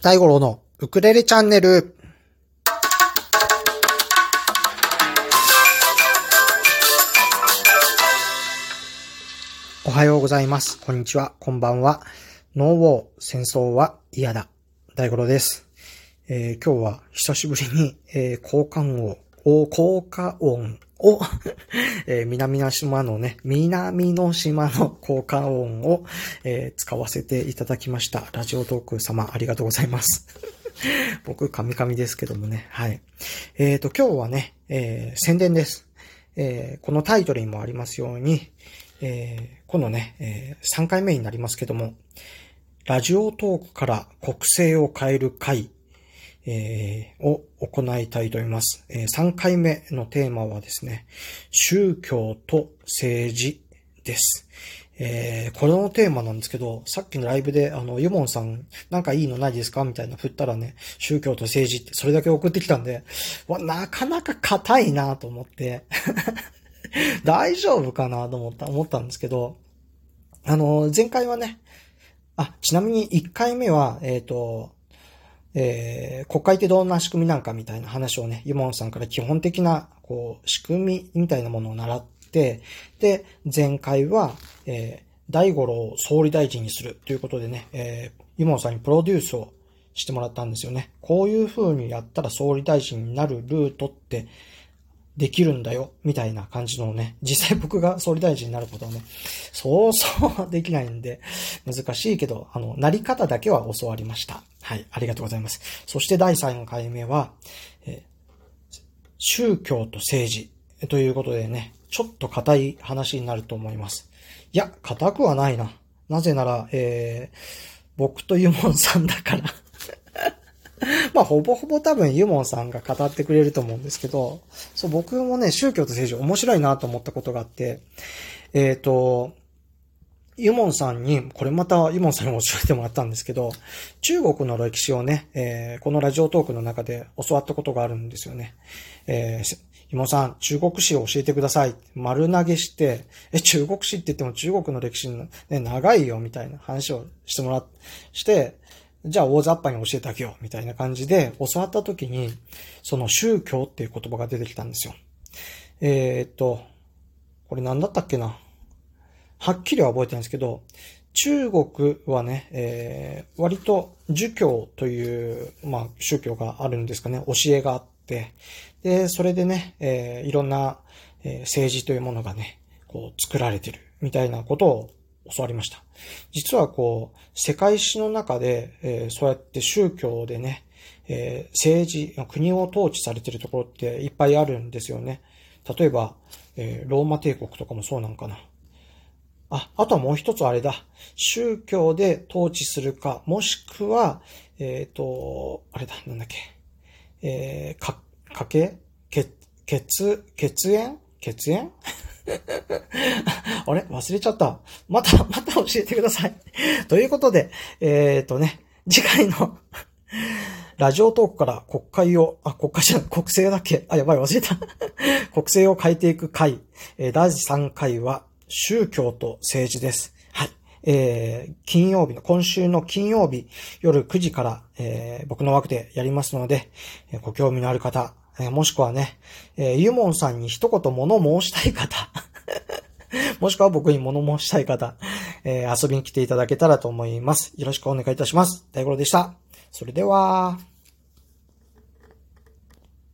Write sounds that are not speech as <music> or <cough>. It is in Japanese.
大五郎のウクレレチャンネル。おはようございます。こんにちは。こんばんは。ノーウォー、戦争は嫌だ。大五郎です。えー、今日は久しぶりに、えー、交換を、効果音を <laughs> えー、南の島のね、南の島の効果音を、えー、使わせていただきました。ラジオトーク様、ありがとうございます。<laughs> 僕、カミカミですけどもね、はい。えっ、ー、と、今日はね、えー、宣伝です。えー、このタイトルにもありますように、えー、このね、えー、3回目になりますけども、ラジオトークから国政を変える会えー、を行いたいと思います。えー、3回目のテーマはですね、宗教と政治です。えー、これのテーマなんですけど、さっきのライブで、あの、ユモンさん、なんかいいのないですかみたいな振ったらね、宗教と政治ってそれだけ送ってきたんで、わ、なかなか硬いなと思って、<laughs> 大丈夫かなと思った、思ったんですけど、あの、前回はね、あ、ちなみに1回目は、えっ、ー、と、えー、国会ってどんな仕組みなんかみたいな話をね、ユモンさんから基本的な、こう、仕組みみたいなものを習って、で、前回は、えー、大五郎を総理大臣にするということでね、えー、ユモンさんにプロデュースをしてもらったんですよね。こういう風にやったら総理大臣になるルートってできるんだよ、みたいな感じのね、実際僕が総理大臣になることはね、そうそうできないんで、難しいけど、あの、なり方だけは教わりました。はい、ありがとうございます。そして第3回目は、え宗教と政治ということでね、ちょっと硬い話になると思います。いや、硬くはないな。なぜなら、えー、僕とユモンさんだから <laughs> まあ、ほぼほぼ多分ユモンさんが語ってくれると思うんですけど、そう、僕もね、宗教と政治面白いなと思ったことがあって、えっ、ー、と、ユモンさんに、これまたユモンさんにも教えてもらったんですけど、中国の歴史をね、えー、このラジオトークの中で教わったことがあるんですよね。えー、ユモンさん、中国史を教えてください。丸投げして、え、中国史って言っても中国の歴史の、ね、長いよ、みたいな話をしてもらっ、して、じゃあ大雑把に教えてあげよう、みたいな感じで教わった時に、その宗教っていう言葉が出てきたんですよ。えー、っと、これ何だったっけな？はっきりは覚えてないんですけど、中国はね、えー、割と儒教という、まあ、宗教があるんですかね、教えがあって、で、それでね、えー、いろんな、えー、政治というものがね、こう作られてるみたいなことを教わりました。実はこう、世界史の中で、えー、そうやって宗教でね、えー、政治、国を統治されてるところっていっぱいあるんですよね。例えば、えー、ローマ帝国とかもそうなんかな。あ、あとはもう一つあれだ。宗教で統治するか、もしくは、えっ、ー、と、あれだ、なんだっけ。えー、か、家系血、血、血縁？血縁？<laughs> あれ？忘れちゃった。また、また教えてください。ということで、えっ、ー、とね、次回の <laughs> ラジオトークから国会を、あ、国会じゃない、国政だっけ？あ、やばい、忘れた。<laughs> 国政を変えていく回、えー、第3回は、宗教と政治です。はい。えー、金曜日の、今週の金曜日夜9時から、えー、僕の枠でやりますので、え、ご興味のある方、え、もしくはね、えー、ユモンさんに一言物申したい方、<laughs> もしくは僕に物申したい方、えー、遊びに来ていただけたらと思います。よろしくお願いいたします。大五郎でした。それでは、